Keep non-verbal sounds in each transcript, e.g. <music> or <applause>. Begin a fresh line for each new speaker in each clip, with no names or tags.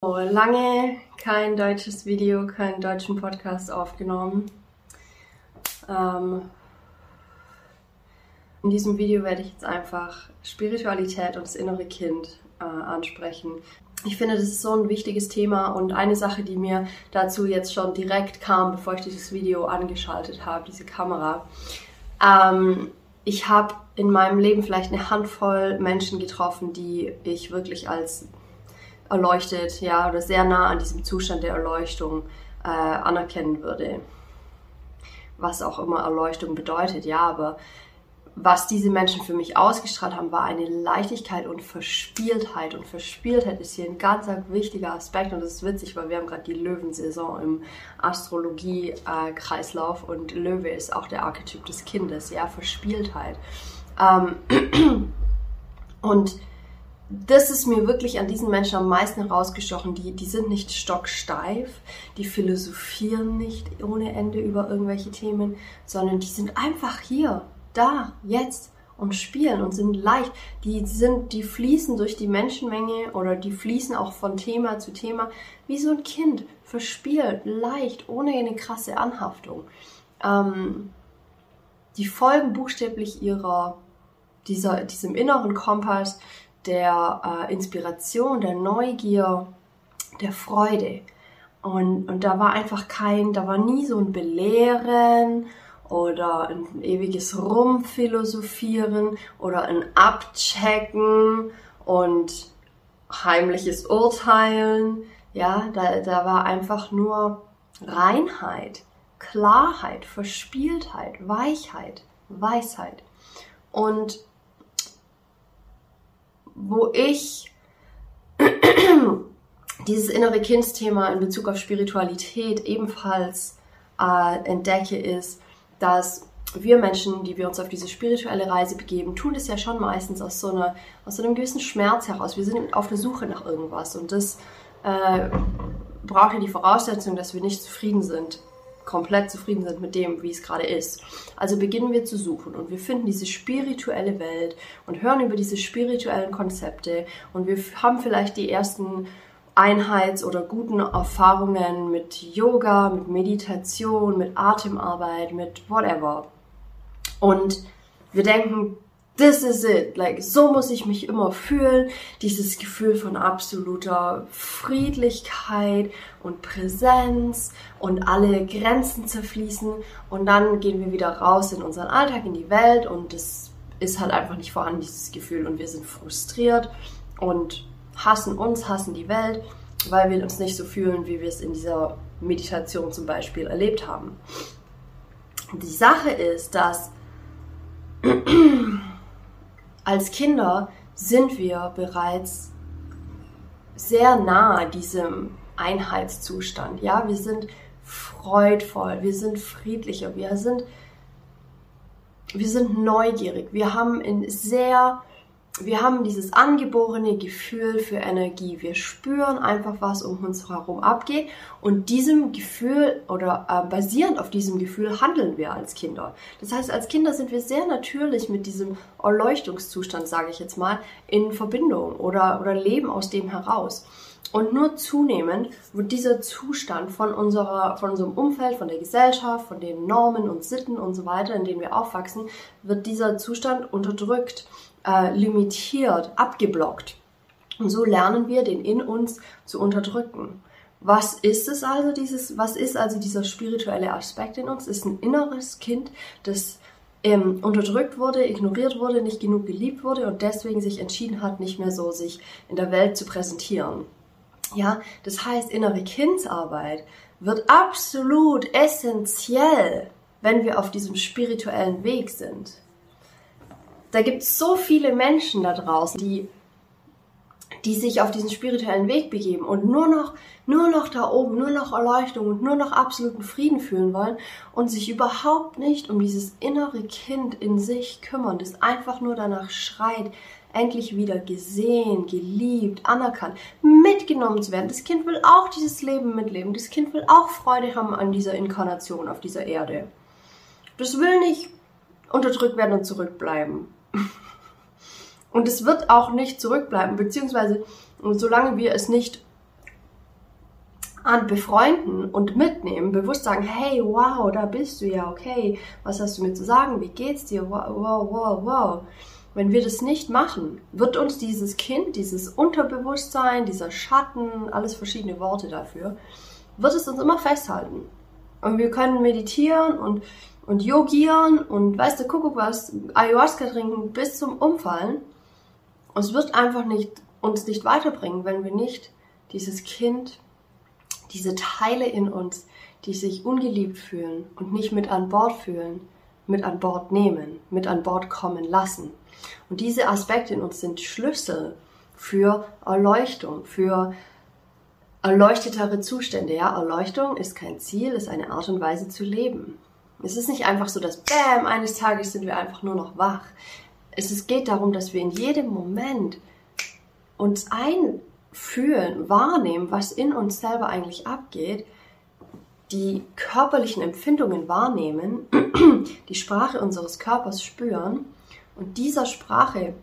Lange kein deutsches Video, keinen deutschen Podcast aufgenommen. Ähm, in diesem Video werde ich jetzt einfach Spiritualität und das innere Kind äh, ansprechen. Ich finde, das ist so ein wichtiges Thema und eine Sache, die mir dazu jetzt schon direkt kam, bevor ich dieses Video angeschaltet habe, diese Kamera. Ähm, ich habe in meinem Leben vielleicht eine Handvoll Menschen getroffen, die ich wirklich als erleuchtet, ja, oder sehr nah an diesem Zustand der Erleuchtung äh, anerkennen würde. Was auch immer Erleuchtung bedeutet, ja, aber was diese Menschen für mich ausgestrahlt haben, war eine Leichtigkeit und Verspieltheit. Und Verspieltheit ist hier ein ganz wichtiger Aspekt und das ist witzig, weil wir haben gerade die Löwensaison im Astrologie-Kreislauf und Löwe ist auch der Archetyp des Kindes, ja, Verspieltheit. Ähm, <clears throat> und das ist mir wirklich an diesen Menschen am meisten herausgestochen. Die, die sind nicht stocksteif, die philosophieren nicht ohne Ende über irgendwelche Themen, sondern die sind einfach hier, da, jetzt und spielen und sind leicht. Die sind, die fließen durch die Menschenmenge oder die fließen auch von Thema zu Thema wie so ein Kind, verspielt, leicht, ohne eine krasse Anhaftung. Ähm, die folgen buchstäblich ihrer, dieser, diesem inneren Kompass, der äh, Inspiration, der Neugier, der Freude. Und, und da war einfach kein, da war nie so ein Belehren oder ein ewiges Rumphilosophieren oder ein Abchecken und heimliches Urteilen. Ja, da, da war einfach nur Reinheit, Klarheit, Verspieltheit, Weichheit, Weisheit. Und wo ich <clears throat> dieses innere Kindsthema in Bezug auf Spiritualität ebenfalls äh, entdecke, ist, dass wir Menschen, die wir uns auf diese spirituelle Reise begeben, tun das ja schon meistens aus so, einer, aus so einem gewissen Schmerz heraus. Wir sind auf der Suche nach irgendwas und das äh, braucht ja die Voraussetzung, dass wir nicht zufrieden sind komplett zufrieden sind mit dem, wie es gerade ist. Also beginnen wir zu suchen und wir finden diese spirituelle Welt und hören über diese spirituellen Konzepte und wir haben vielleicht die ersten Einheits- oder guten Erfahrungen mit Yoga, mit Meditation, mit Atemarbeit, mit whatever. Und wir denken, this is it. Like, so muss ich mich immer fühlen. Dieses Gefühl von absoluter Friedlichkeit und Präsenz und alle Grenzen zerfließen. Und dann gehen wir wieder raus in unseren Alltag, in die Welt und es ist halt einfach nicht vorhanden, dieses Gefühl. Und wir sind frustriert und hassen uns, hassen die Welt, weil wir uns nicht so fühlen, wie wir es in dieser Meditation zum Beispiel erlebt haben. Die Sache ist, dass <clears throat> als Kinder sind wir bereits sehr nahe diesem Einheitszustand. Ja, wir sind freudvoll, wir sind friedlicher, wir sind, wir sind neugierig, wir haben in sehr wir haben dieses angeborene Gefühl für Energie. Wir spüren einfach, was um uns herum abgeht und diesem Gefühl oder äh, basierend auf diesem Gefühl handeln wir als Kinder. Das heißt, als Kinder sind wir sehr natürlich mit diesem Erleuchtungszustand, sage ich jetzt mal, in Verbindung oder, oder leben aus dem heraus. Und nur zunehmend wird dieser Zustand von unserer, von unserem Umfeld, von der Gesellschaft, von den Normen und Sitten und so weiter, in denen wir aufwachsen, wird dieser Zustand unterdrückt äh, limitiert, abgeblockt. Und so lernen wir, den in uns zu unterdrücken. Was ist es also, dieses, was ist also dieser spirituelle Aspekt in uns? Ist ein inneres Kind, das ähm, unterdrückt wurde, ignoriert wurde, nicht genug geliebt wurde und deswegen sich entschieden hat, nicht mehr so sich in der Welt zu präsentieren. Ja, das heißt, innere Kindsarbeit wird absolut essentiell, wenn wir auf diesem spirituellen Weg sind. Da gibt es so viele Menschen da draußen, die, die sich auf diesen spirituellen Weg begeben und nur noch, nur noch da oben, nur noch Erleuchtung und nur noch absoluten Frieden fühlen wollen und sich überhaupt nicht um dieses innere Kind in sich kümmern, das einfach nur danach schreit, endlich wieder gesehen, geliebt, anerkannt, mitgenommen zu werden. Das Kind will auch dieses Leben mitleben. Das Kind will auch Freude haben an dieser Inkarnation auf dieser Erde. Das will nicht unterdrückt werden und zurückbleiben. Und es wird auch nicht zurückbleiben, beziehungsweise solange wir es nicht an befreunden und mitnehmen, bewusst sagen, hey, wow, da bist du ja, okay, was hast du mir zu sagen, wie geht's dir, wow, wow, wow, wow. Wenn wir das nicht machen, wird uns dieses Kind, dieses Unterbewusstsein, dieser Schatten, alles verschiedene Worte dafür, wird es uns immer festhalten. Und wir können meditieren und, und yogieren und weißt du, Kuckuck was, Ayahuasca trinken bis zum Umfallen. Und es wird einfach nicht, uns nicht weiterbringen, wenn wir nicht dieses Kind diese Teile in uns, die sich ungeliebt fühlen und nicht mit an Bord fühlen, mit an Bord nehmen, mit an Bord kommen lassen. Und diese Aspekte in uns sind Schlüssel für Erleuchtung, für erleuchtetere Zustände. Ja, Erleuchtung ist kein Ziel, ist eine Art und Weise zu leben. Es ist nicht einfach so, dass Bäm, eines Tages sind wir einfach nur noch wach. Es geht darum, dass wir in jedem Moment uns ein fühlen, wahrnehmen, was in uns selber eigentlich abgeht, die körperlichen Empfindungen wahrnehmen, <clears throat> die Sprache unseres Körpers spüren und dieser Sprache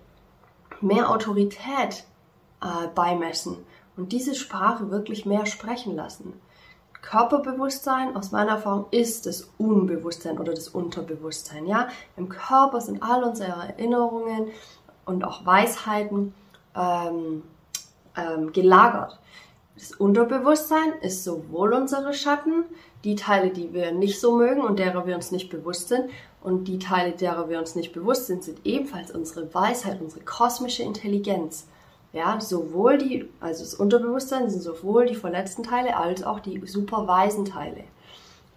mehr Autorität äh, beimessen und diese Sprache wirklich mehr sprechen lassen. Körperbewusstsein, aus meiner Erfahrung, ist das Unbewusstsein oder das Unterbewusstsein. Ja, im Körper sind all unsere Erinnerungen und auch Weisheiten ähm, ähm, gelagert. Das Unterbewusstsein ist sowohl unsere Schatten, die Teile, die wir nicht so mögen und derer wir uns nicht bewusst sind, und die Teile, derer wir uns nicht bewusst sind, sind ebenfalls unsere Weisheit, unsere kosmische Intelligenz. Ja, sowohl die, also das Unterbewusstsein sind sowohl die verletzten Teile als auch die super weisen Teile.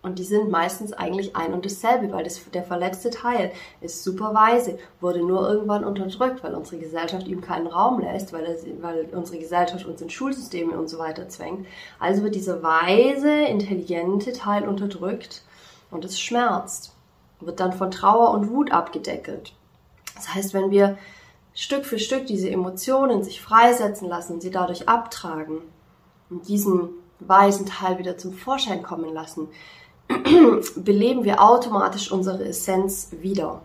Und die sind meistens eigentlich ein und dasselbe, weil das, der verletzte Teil ist super weise, wurde nur irgendwann unterdrückt, weil unsere Gesellschaft ihm keinen Raum lässt, weil, er, weil unsere Gesellschaft uns in Schulsysteme und so weiter zwängt. Also wird dieser weise, intelligente Teil unterdrückt und es schmerzt. Wird dann von Trauer und Wut abgedeckelt. Das heißt, wenn wir Stück für Stück diese Emotionen sich freisetzen lassen und sie dadurch abtragen und diesen weisen Teil wieder zum Vorschein kommen lassen, <clears throat> beleben wir automatisch unsere Essenz wieder.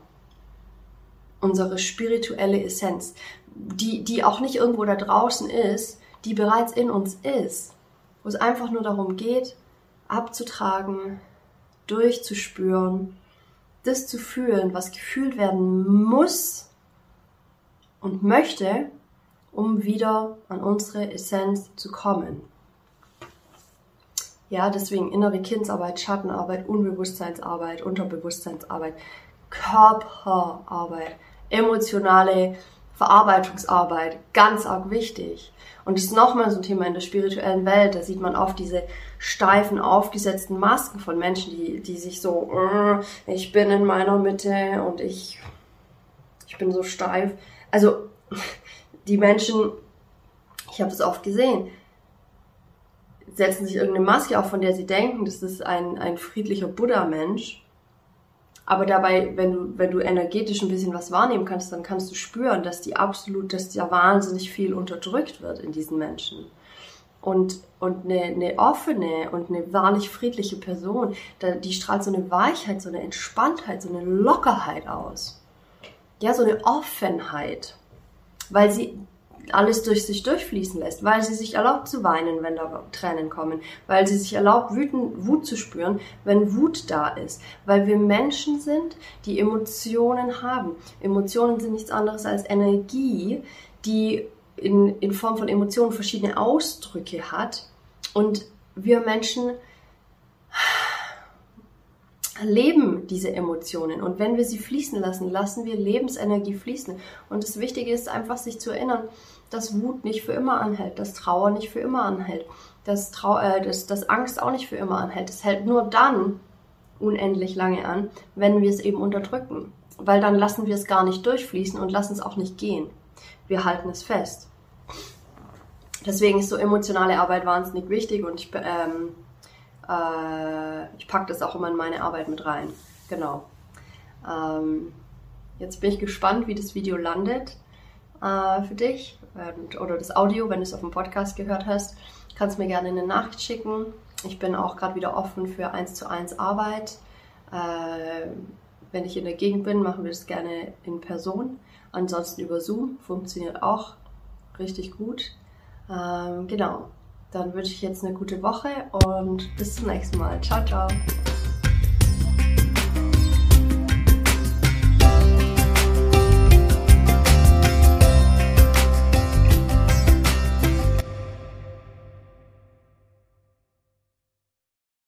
Unsere spirituelle Essenz, die, die auch nicht irgendwo da draußen ist, die bereits in uns ist, wo es einfach nur darum geht, abzutragen, durchzuspüren, das zu fühlen, was gefühlt werden muss und möchte, um wieder an unsere Essenz zu kommen. Ja, deswegen innere Kindsarbeit, Schattenarbeit, Unbewusstseinsarbeit, Unterbewusstseinsarbeit, Körperarbeit, emotionale Verarbeitungsarbeit, ganz arg wichtig. Und das ist nochmal so ein Thema in der spirituellen Welt. Da sieht man oft diese steifen, aufgesetzten Masken von Menschen, die, die sich so, äh, ich bin in meiner Mitte und ich, ich bin so steif. Also, die Menschen, ich habe das oft gesehen, setzen sich irgendeine Maske auf, von der sie denken, das ist ein, ein friedlicher Buddha-Mensch. Aber dabei, wenn du, wenn du energetisch ein bisschen was wahrnehmen kannst, dann kannst du spüren, dass die absolut, dass ja wahnsinnig viel unterdrückt wird in diesen Menschen. Und, und eine, eine offene und eine wahrlich friedliche Person, die strahlt so eine Weichheit, so eine Entspanntheit, so eine Lockerheit aus. Ja, so eine Offenheit. Weil sie, alles durch sich durchfließen lässt, weil sie sich erlaubt zu weinen, wenn da Tränen kommen, weil sie sich erlaubt, Wüten, Wut zu spüren, wenn Wut da ist, weil wir Menschen sind, die Emotionen haben. Emotionen sind nichts anderes als Energie, die in, in Form von Emotionen verschiedene Ausdrücke hat und wir Menschen leben diese Emotionen. Und wenn wir sie fließen lassen, lassen wir Lebensenergie fließen. Und das Wichtige ist einfach, sich zu erinnern, dass Wut nicht für immer anhält, dass Trauer nicht für immer anhält, dass, Trau äh, dass, dass Angst auch nicht für immer anhält. Es hält nur dann unendlich lange an, wenn wir es eben unterdrücken. Weil dann lassen wir es gar nicht durchfließen und lassen es auch nicht gehen. Wir halten es fest. Deswegen ist so emotionale Arbeit wahnsinnig wichtig und ich ähm, äh, ich packe das auch immer in meine Arbeit mit rein. Genau. Ähm, jetzt bin ich gespannt, wie das Video landet äh, für dich und, oder das Audio, wenn du es auf dem Podcast gehört hast. Kannst mir gerne eine Nachricht schicken. Ich bin auch gerade wieder offen für 1 zu 1 Arbeit. Äh, wenn ich in der Gegend bin, machen wir das gerne in Person. Ansonsten über Zoom funktioniert auch richtig gut. Ähm, genau. Dann wünsche ich jetzt eine gute Woche und bis zum nächsten Mal. Ciao, ciao.